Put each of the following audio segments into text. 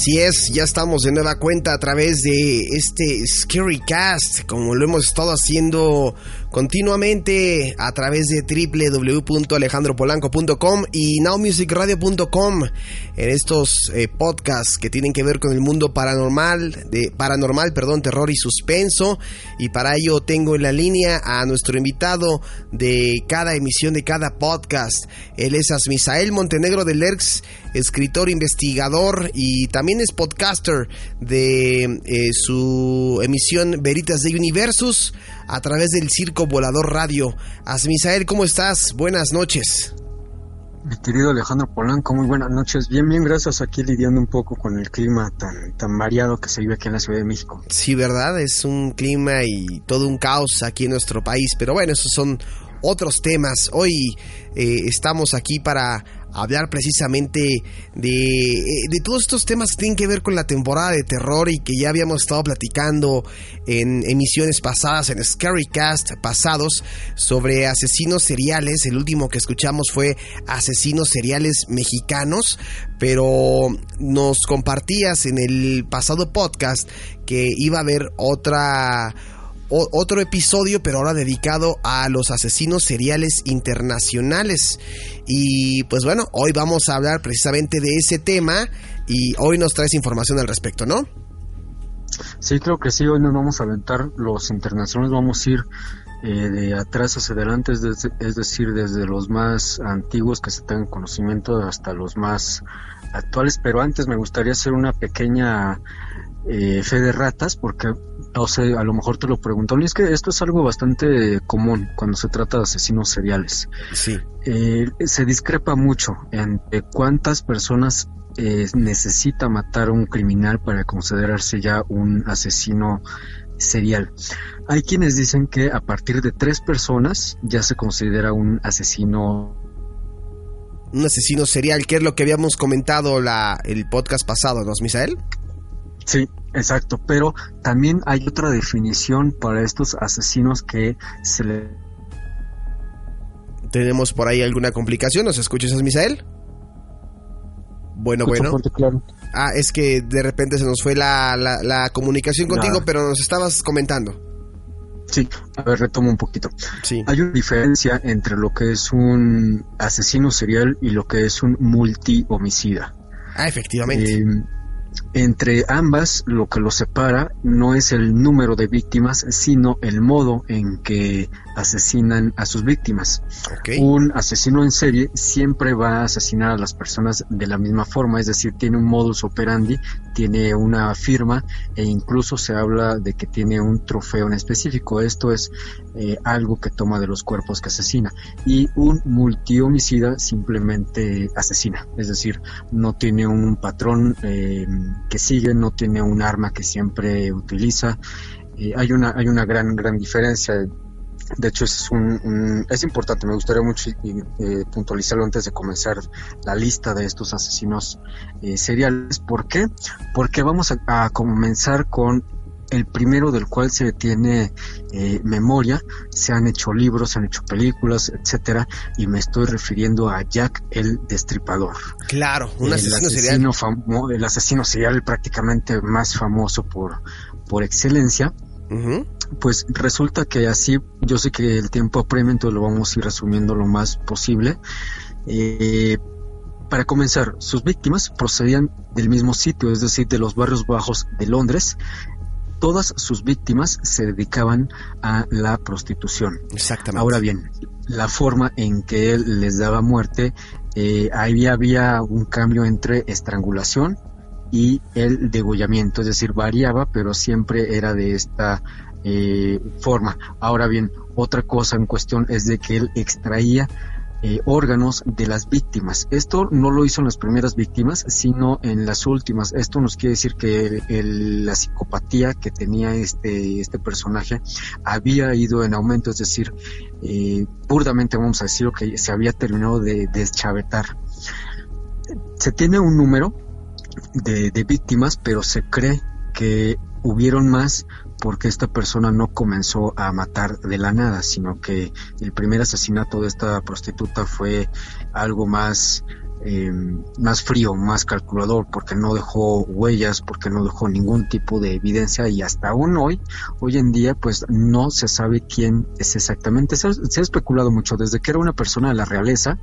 Así es, ya estamos de nueva cuenta a través de este Scary Cast, como lo hemos estado haciendo continuamente a través de www.alejandropolanco.com y nowmusicradio.com en estos eh, podcasts que tienen que ver con el mundo paranormal, de paranormal, perdón, terror y suspenso y para ello tengo en la línea a nuestro invitado de cada emisión de cada podcast. Él es Asmisael Montenegro de Lerx, escritor, investigador y también es podcaster de eh, su emisión Veritas de Universus a través del Circo Volador Radio. Asmisael, ¿cómo estás? Buenas noches. Mi querido Alejandro Polanco, muy buenas noches. Bien, bien, gracias. Aquí lidiando un poco con el clima tan, tan variado que se vive aquí en la Ciudad de México. Sí, ¿verdad? Es un clima y todo un caos aquí en nuestro país. Pero bueno, esos son otros temas. Hoy eh, estamos aquí para hablar precisamente de, de, todos estos temas que tienen que ver con la temporada de terror y que ya habíamos estado platicando en emisiones pasadas, en Scary Cast pasados, sobre asesinos seriales. El último que escuchamos fue asesinos seriales mexicanos, pero nos compartías en el pasado podcast que iba a haber otra otro episodio, pero ahora dedicado a los asesinos seriales internacionales. Y pues bueno, hoy vamos a hablar precisamente de ese tema y hoy nos traes información al respecto, ¿no? Sí, creo que sí, hoy nos vamos a aventar los internacionales, vamos a ir eh, de atrás hacia adelante, es, es, decir, desde los más antiguos que se tengan conocimiento hasta los más actuales, pero antes me gustaría hacer una pequeña eh, fe de ratas, porque o sea, a lo mejor te lo pregunto, y es que esto es algo bastante común cuando se trata de asesinos seriales. Sí. Eh, se discrepa mucho entre cuántas personas eh, necesita matar a un criminal para considerarse ya un asesino serial. Hay quienes dicen que a partir de tres personas ya se considera un asesino un asesino serial, que es lo que habíamos comentado la, el podcast pasado, ¿no, Misael? Sí, exacto, pero también hay otra definición para estos asesinos que se le... ¿Tenemos por ahí alguna complicación? ¿Nos escuchas, Misael? Bueno, bueno. claro. Ah, es que de repente se nos fue la, la, comunicación contigo, pero nos estabas comentando. Sí, a ver, retomo un poquito. Sí. Hay una diferencia entre lo que es un asesino serial y lo que es un multi-homicida. Ah, efectivamente. Eh, entre ambas, lo que los separa no es el número de víctimas, sino el modo en que asesinan a sus víctimas. Un asesino en serie siempre va a asesinar a las personas de la misma forma, es decir, tiene un modus operandi, tiene una firma e incluso se habla de que tiene un trofeo en específico. Esto es eh, algo que toma de los cuerpos que asesina. Y un multihomicida simplemente asesina, es decir, no tiene un patrón eh, que sigue, no tiene un arma que siempre utiliza. Eh, hay una hay una gran gran diferencia de hecho, es, un, es importante, me gustaría mucho eh, puntualizarlo antes de comenzar la lista de estos asesinos eh, seriales. ¿Por qué? Porque vamos a, comenzar con el primero del cual se tiene eh, memoria, se han hecho libros, se han hecho películas, etcétera, y me estoy refiriendo a Jack el Destripador. Claro, un asesino serial. el asesino serial prácticamente más famoso por, por excelencia. Pues resulta que así, yo sé que el tiempo apremia, entonces lo vamos a ir resumiendo lo más posible. Eh, para comenzar, sus víctimas procedían del mismo sitio, es decir, de los barrios bajos de Londres. Todas sus víctimas se dedicaban a la prostitución. Exactamente. Ahora bien, la forma en que él les daba muerte, eh, ahí había un cambio entre estrangulación y el degollamiento, es decir, variaba, pero siempre era de esta eh, forma. Ahora bien, otra cosa en cuestión es de que él extraía eh, órganos de las víctimas. Esto no lo hizo en las primeras víctimas, sino en las últimas. Esto nos quiere decir que la psicopatía que tenía este, este personaje había ido en aumento, es decir, eh, burdamente vamos a decir que se había terminado de deschavetar. Se tiene un número de, víctimas, pero se cree que hubieron más porque esta persona no comenzó a matar de la nada, sino que el primer asesinato de esta prostituta fue algo más eh, más frío, más calculador, porque no dejó huellas, porque no dejó ningún tipo de evidencia y hasta aún hoy, hoy en día, pues no se sabe quién es exactamente. Se, ha especulado mucho desde que era una persona de la realeza,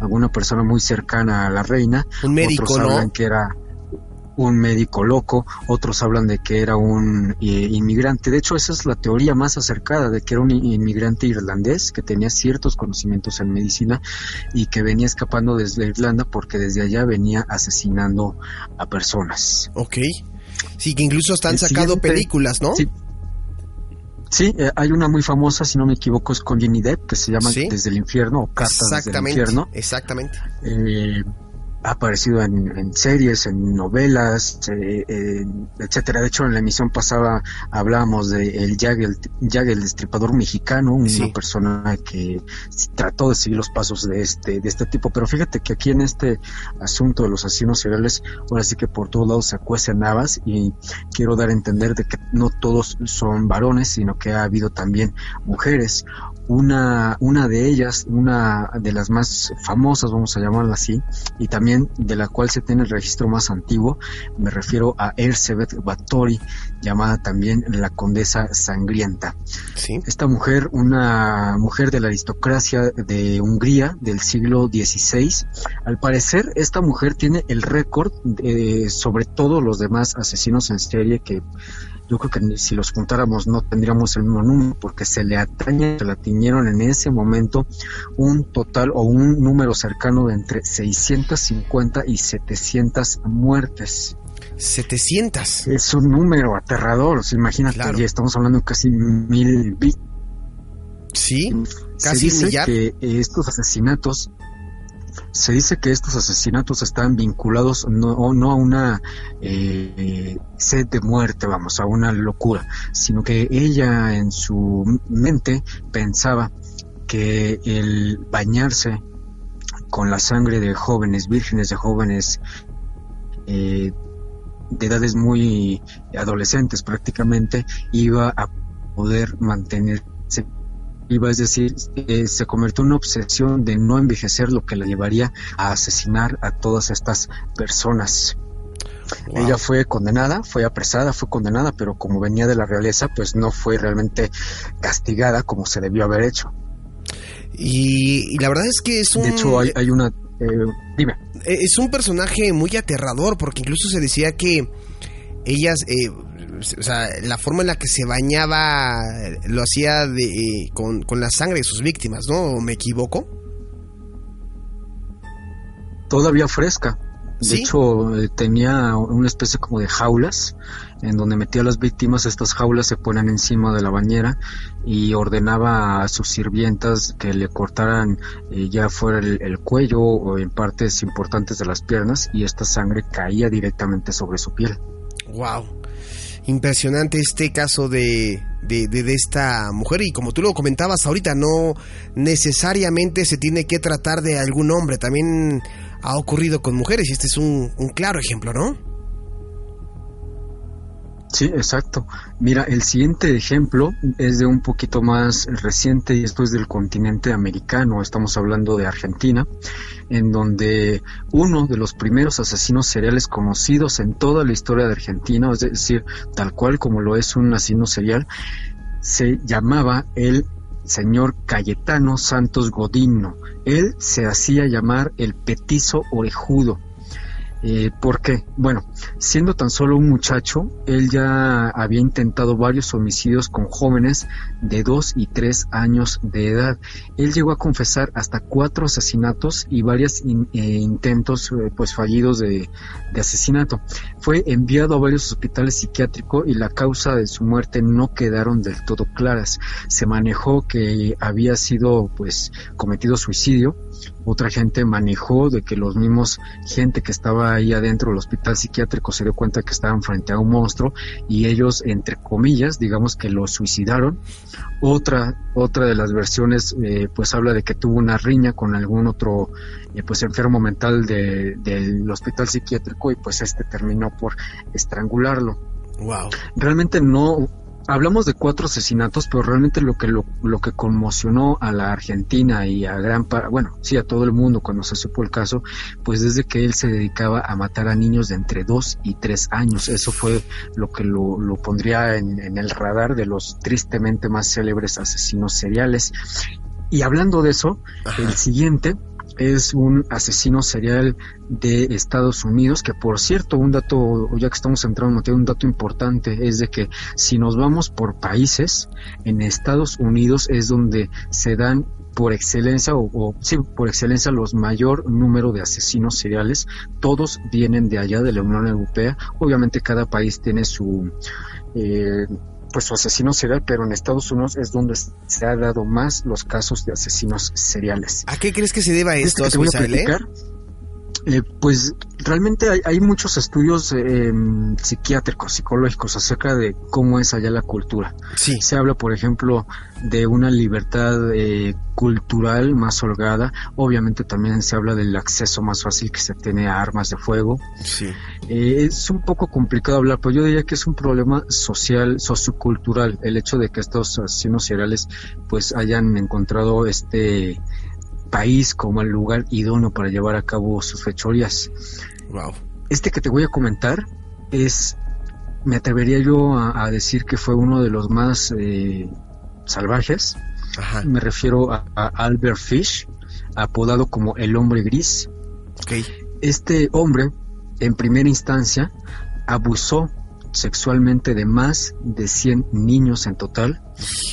alguna persona muy cercana a la reina, un médico, otros que era un médico loco, otros hablan de que era un eh, inmigrante. De hecho, esa es la teoría más acercada, de que era un inmigrante irlandés que tenía ciertos conocimientos en medicina y que venía escapando desde Irlanda porque desde allá venía asesinando a personas. Ok. Sí, que incluso están sacado películas, ¿no? Sí. Sí, eh, hay una muy famosa, si no me equivoco, es con Jenny Depp, que se llama Desde el Infierno o Cartas desde el Infierno. Exactamente. Eh, ha aparecido en, series, en novelas, eh, etcétera. De hecho, en la emisión pasada hablábamos de el Jack, el, destripador mexicano, una persona que trató de seguir los pasos de este, de este tipo. Pero fíjate que aquí en este asunto de los asesinos seriales, ahora sí que por todos lados se acuecen navas y quiero dar a entender de que no todos son varones, sino que ha habido también mujeres una, una de ellas, una de las más famosas, vamos a llamarla así, y también de la cual se tiene el registro más antiguo, me refiero a Erzsébet Báthory, llamada también la Condesa Sangrienta. Esta mujer, una mujer de la aristocracia de Hungría del siglo XVI, al parecer esta mujer tiene el récord sobre todos los demás asesinos en serie que yo creo que si los juntáramos no tendríamos el mismo número porque se le atañe, se le atiñeron en ese momento un total o un número cercano de entre 650 y 700 muertes. 700. Es un número aterrador, imagínate, ya estamos hablando de casi mil Sí, casi se dice que estos asesinatos se dice que estos asesinatos están vinculados no, no a una eh, sed de muerte, vamos, a una locura, sino que ella en su mente pensaba que el bañarse con la sangre de jóvenes, vírgenes de jóvenes, eh, de edades muy adolescentes prácticamente, iba a poder mantenerse iba, es decir, eh, se convirtió en una obsesión de no envejecer, lo que la llevaría a asesinar a todas estas personas. Ella fue condenada, fue apresada, fue condenada, pero como venía de la realeza, pues no fue realmente castigada como se debió haber hecho. Y, la verdad es que es un... De hecho, hay, una... Eh, dime. Es un personaje muy aterrador, porque incluso se decía que ellas, eh, o sea, la forma en la que se bañaba lo hacía de, con, con la sangre de sus víctimas, ¿no? ¿Me equivoco? Todavía fresca. De hecho, eh, tenía una especie como de jaulas en donde metía a las víctimas. Estas jaulas se ponían encima de la bañera y ordenaba a sus sirvientas que le cortaran eh, ya fuera el, el, cuello o en partes importantes de las piernas y esta sangre caía directamente sobre su piel. Wow. Impresionante este caso de, de, de, esta mujer y como tú lo comentabas ahorita, no necesariamente se tiene que tratar de algún hombre, también ha ocurrido con mujeres y este es un, un claro ejemplo, ¿no? Sí, exacto. Mira, el siguiente ejemplo es de un poquito más reciente y esto es del continente americano. Estamos hablando de Argentina, en donde uno de los primeros asesinos seriales conocidos en toda la historia de Argentina, es decir, tal cual como lo es un asesino serial, se llamaba el señor Cayetano Santos Godino. Él se hacía llamar el petizo orejudo eh, ¿Por qué? Bueno, siendo tan solo un muchacho, él ya había intentado varios homicidios con jóvenes de 2 y 3 años de edad. Él llegó a confesar hasta cuatro asesinatos y varios eh, intentos eh, pues fallidos de, asesinato. Fue enviado a varios hospitales psiquiátricos y la causa de su muerte no quedaron del todo claras. Se manejó que había sido pues cometido suicidio otra gente manejó de que los mismos gente que estaba ahí adentro del hospital psiquiátrico se dio cuenta que estaban frente a un monstruo y ellos entre comillas digamos que lo suicidaron. Otra otra de las versiones eh, pues habla de que tuvo una riña con algún otro eh, pues enfermo mental del hospital psiquiátrico y pues este terminó por estrangularlo. Wow realmente no hablamos de cuatro asesinatos, pero realmente lo que lo, que conmocionó a la Argentina y a gran bueno, sí a todo el mundo cuando se supo el caso, pues desde que él se dedicaba a matar a niños de entre dos y tres años. Eso fue lo que lo, pondría en, en el radar de los tristemente más célebres asesinos seriales. Y hablando de eso, el siguiente es un asesino serial de Estados Unidos, que por cierto, un dato, ya que estamos entrando en un dato importante es de que si nos vamos por países, en Estados Unidos es donde se dan por excelencia o, sí, por excelencia los mayor número de asesinos seriales, todos vienen de allá de la Unión Europea, obviamente cada país tiene su eh, pues su asesino serial, pero en Estados Unidos es donde se ha dado más los casos de asesinos seriales. ¿A qué crees que se deba esto, que eh, pues realmente hay, muchos estudios eh, psiquiátricos, psicológicos acerca de cómo es allá la cultura. Sí. Se habla, por ejemplo, de una libertad eh, cultural más holgada. Obviamente también se habla del acceso más fácil que se tiene a armas de fuego. Sí. es un poco complicado hablar, pero yo diría que es un problema social, sociocultural, el hecho de que estos asesinos seriales pues hayan encontrado este país como el lugar idóneo para llevar a cabo sus fechorías. Wow. Este que te voy a comentar es, me atrevería yo a, decir que fue uno de los más eh, salvajes. Me refiero a, Albert Fish, apodado como el hombre gris. Este hombre, en primera instancia, abusó sexualmente de más de 100 niños en total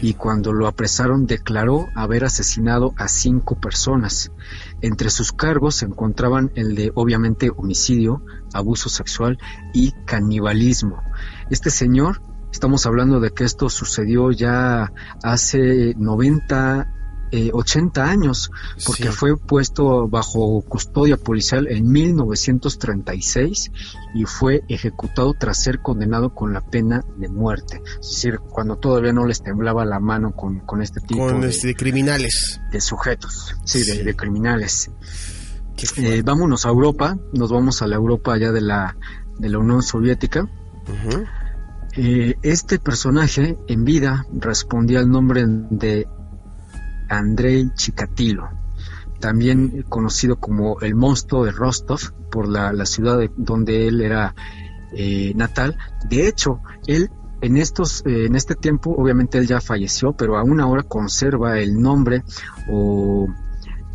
y cuando lo apresaron declaró haber asesinado a cinco personas. Entre sus cargos se encontraban el de obviamente homicidio, abuso sexual y canibalismo. Este señor, estamos hablando de que esto sucedió ya hace 90 80 eh, años, porque fue puesto bajo custodia policial en 1936 y fue ejecutado tras ser condenado con la pena de muerte. Es decir, cuando todavía no les temblaba la mano con, este tipo de, este, criminales. De sujetos, sí, De, criminales. Eh, vámonos a Europa, nos vamos a la Europa allá de la, de la Unión Soviética. Eh, este personaje en vida respondía al nombre de Andrei Chikatilo, también conocido como el monstruo de Rostov por la, ciudad donde él era eh, natal. De hecho, él en estos eh, en este tiempo obviamente él ya falleció, pero aún ahora conserva el nombre o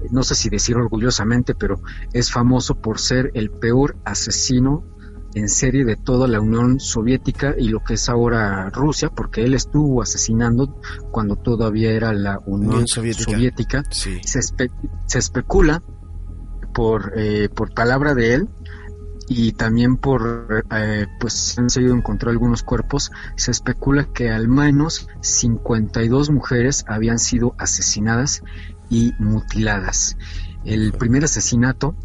no sé si decir orgullosamente, pero es famoso por ser el peor asesino en serie de toda la Unión Soviética y lo que es ahora Rusia, porque él estuvo asesinando cuando todavía era la Unión, Soviética. Se, especula por, eh, por palabra de él y también por, eh, pues se han seguido encontrar algunos cuerpos, se especula que al menos 52 mujeres habían sido asesinadas y mutiladas. El primer asesinato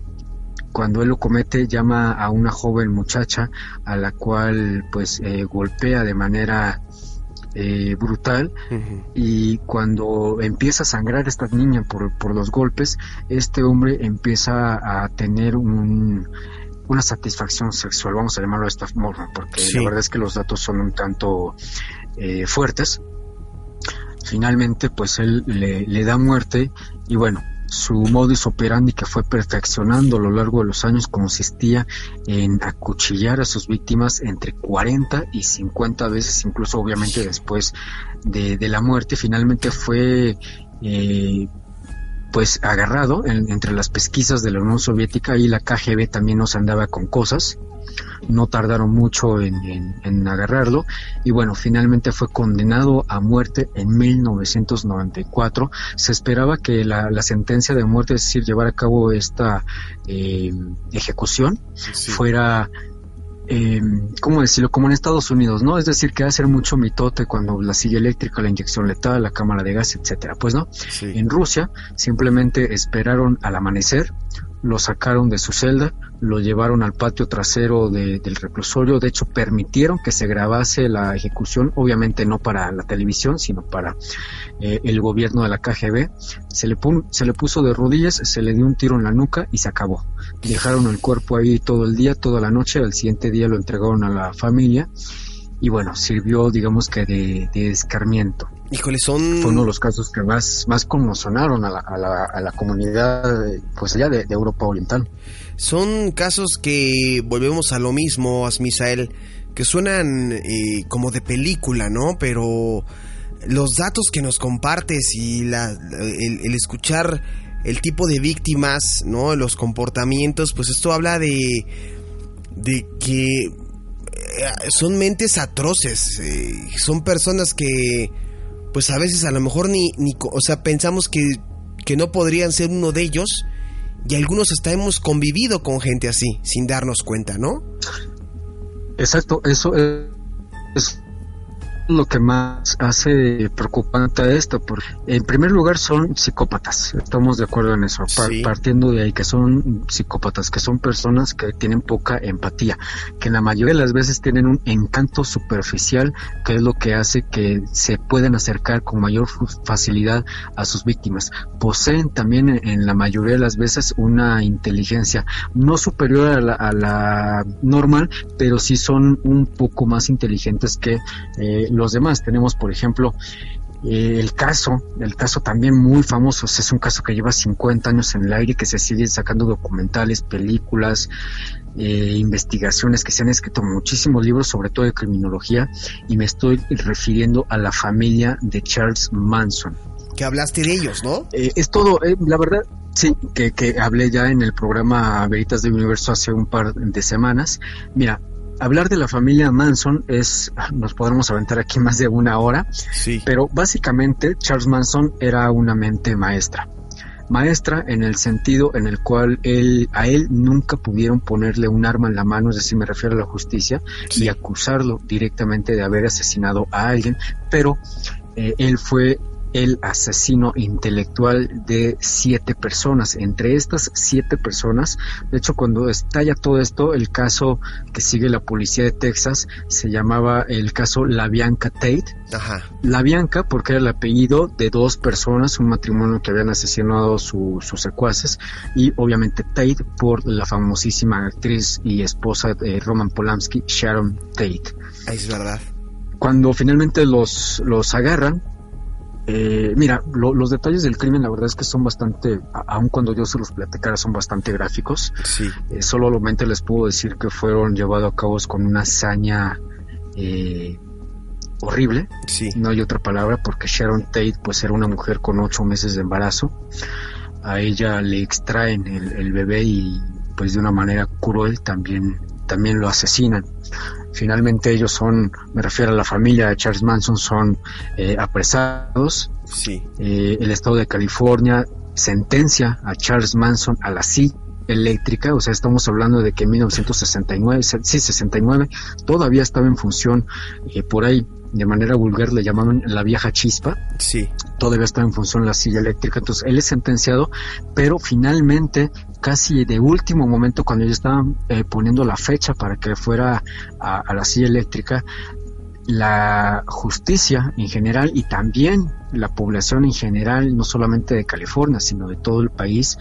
cuando él lo comete llama a una joven muchacha a la cual pues eh, golpea de manera eh, brutal. Y cuando empieza a sangrar esta niña por, por los golpes este hombre empieza a tener un, una satisfacción sexual vamos a llamarlo de esta forma porque la verdad es que los datos son un tanto eh, fuertes. Finalmente pues él le, le da muerte y bueno su modus operandi que fue perfeccionando a lo largo de los años consistía en acuchillar a sus víctimas entre 40 y 50 veces, incluso obviamente después de, la muerte. Finalmente fue eh, pues agarrado entre las pesquisas de la Unión Soviética y la KGB también nos andaba con cosas. No tardaron mucho en, agarrarlo. Y bueno, finalmente fue condenado a muerte en 1994. Se esperaba que la, sentencia de muerte, es decir, llevar a cabo esta eh, ejecución, fuera eh, ¿cómo decirlo? Como en Estados Unidos, ¿no? Es decir, que va a ser mucho mitote cuando la silla eléctrica, la inyección letal, la cámara de gas, etcétera. Pues no. En Rusia simplemente esperaron al amanecer, lo sacaron de su celda, lo llevaron al patio trasero del reclusorio, de hecho permitieron que se grabase la ejecución, obviamente no para la televisión, sino para eh, el gobierno de la KGB, se le, se le puso de rodillas, se le dio un tiro en la nuca y se acabó. Dejaron el cuerpo ahí todo el día, toda la noche, al siguiente día lo entregaron a la familia y bueno, sirvió digamos que de, escarmiento. Híjole, son... Fue uno de los casos que más, más conmocionaron a la, a la, a la comunidad pues allá de, Europa Oriental. Son casos que volvemos a lo mismo, Asmisael, que suenan eh, como de película, ¿no? Pero los datos que nos compartes y la, el, escuchar el tipo de víctimas, ¿no? Los comportamientos, pues esto habla de, de que eh, son mentes atroces, eh, son personas que, pues a veces a lo mejor ni, ni o sea, pensamos que, que no podrían ser uno de ellos y algunos hasta hemos convivido con gente así, sin darnos cuenta, ¿no? Exacto, eso es lo que más hace preocupante esto, porque en primer lugar son psicópatas, estamos de acuerdo en eso, partiendo de ahí que son psicópatas, que son personas que tienen poca empatía, que la mayoría de las veces tienen un encanto superficial, que es lo que hace que se pueden acercar con mayor facilidad a sus víctimas. Poseen también en la mayoría de las veces una inteligencia no superior a la, a la normal, pero sí son un poco más inteligentes que eh, los demás. Tenemos, por ejemplo, eh, el caso, el caso también muy famoso, es un caso que lleva 50 años en el aire, que se siguen sacando documentales, películas, eh, investigaciones, que se han escrito muchísimos libros, sobre todo de criminología, y me estoy refiriendo a la familia de Charles Manson. Que hablaste de ellos, ¿no? Eh, es todo, la verdad, sí, que, que hablé ya en el programa Veritas del Universo hace un par de semanas. Mira, hablar de la familia Manson es, nos podremos aventar aquí más de una hora, sí. pero básicamente Charles Manson era una mente maestra. Maestra en el sentido en el cual él, a él nunca pudieron ponerle un arma en la mano, es decir, me refiero a la justicia, y acusarlo directamente de haber asesinado a alguien, pero eh, él fue el asesino intelectual de siete personas. Entre estas siete personas, de hecho, cuando estalla todo esto, el caso que sigue la policía de Texas se llamaba el caso La Bianca Tate. La Bianca, porque era el apellido de dos personas, un matrimonio que habían asesinado sus secuaces, y obviamente Tate por la famosísima actriz y esposa de Roman Polanski, Sharon Tate. Es verdad. Cuando finalmente los, los agarran, eh, mira, los detalles del crimen la verdad es que son bastante, aun cuando yo se los platicara, son bastante gráficos. Sí. Eh, solamente les puedo decir que fueron llevados a cabo con una hazaña eh, horrible. Sí. No hay otra palabra porque Sharon Tate pues era una mujer con ocho meses de embarazo. A ella le extraen el, el bebé y pues de una manera cruel también, también lo asesinan. Finalmente ellos son, me refiero a la familia de Charles Manson, son eh, apresados. Sí. Eh, el estado de California sentencia a Charles Manson a la silla eléctrica, o sea, estamos hablando de que en 1969, sí, 69, todavía estaba en función eh, por ahí de manera vulgar le llamaban la vieja chispa. Sí. Todavía está en función la silla eléctrica. Entonces él es sentenciado, pero finalmente, casi de último momento, cuando ya estaban eh, poniendo la fecha para que fuera a, la silla eléctrica, la justicia en general y también la población en general, no solamente de California, sino de todo el país,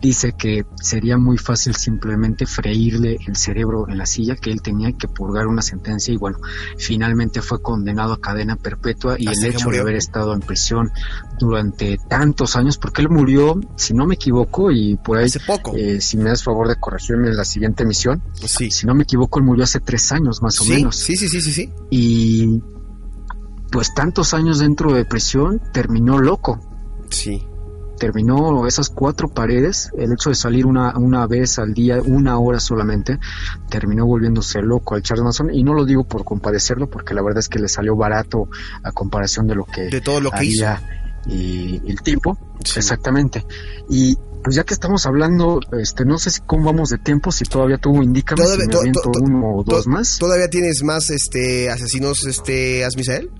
dice que sería muy fácil simplemente freírle el cerebro en la silla, que él tenía que purgar una sentencia y bueno, finalmente fue condenado a cadena perpetua y el hecho de haber estado en prisión durante tantos años, porque él murió, si no me equivoco, y por ahí, hace poco. Eh, si me das favor de corregirme en la siguiente emisión, sí. si no me equivoco, él murió hace tres años más o menos. Sí, sí, sí, sí, sí. Y pues tantos años dentro de prisión terminó loco. Sí terminó esas cuatro paredes, el hecho de salir una, una vez al día, una hora solamente, terminó volviéndose loco al Charles Manson. Y no lo digo por compadecerlo porque la verdad es que le salió barato a comparación de lo que de todo lo que hizo. y el tipo exactamente. Y pues ya que estamos hablando este no sé si cómo vamos de tiempo si todavía tú indícame si me uno o dos más. todavía tienes más este asesinos este Asmisael.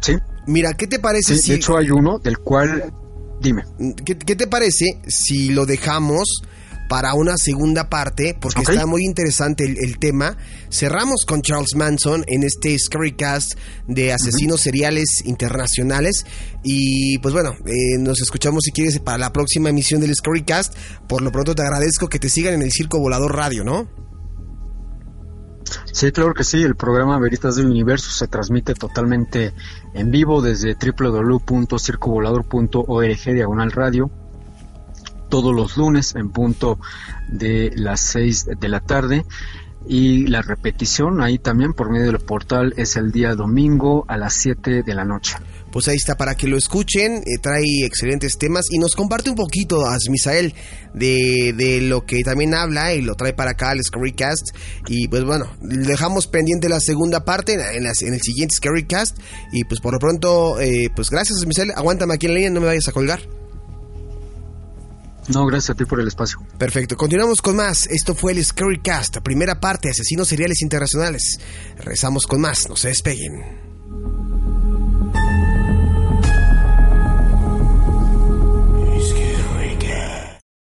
Sí Mira, ¿qué te parece si... De hecho hay uno del cual... Dime. ¿Qué, te parece si lo dejamos para una segunda parte? Porque está muy interesante el, tema. Cerramos con Charles Manson en este Scary-Cast de asesinos seriales internacionales. Y pues bueno, eh, nos escuchamos si quieres para la próxima emisión del Scary-Cast. Por lo pronto te agradezco que te sigan en el Circo Volador Radio, ¿no? Sí, claro que sí. El programa Veritas del Universo se transmite totalmente en vivo desde www.circovolador.org diagonal radio todos los lunes en punto de las 6 de la tarde y la repetición ahí también por medio del portal es el día domingo a las 7 de la noche. Pues ahí está para que lo escuchen, eh, trae excelentes temas y nos comparte un poquito, Asmisael, de, de lo que también habla y lo trae para acá al Scary-Cast Y pues bueno, dejamos pendiente la segunda parte en, en el siguiente Scary-Cast Y pues por lo pronto, eh, pues gracias Asmisael, aguántame aquí en la línea, no me vayas a colgar. No, gracias a ti por el espacio. Perfecto, continuamos con más. Esto fue el Scary Cast, primera parte, Asesinos Seriales Internacionales. Rezamos con más, no se despeguen.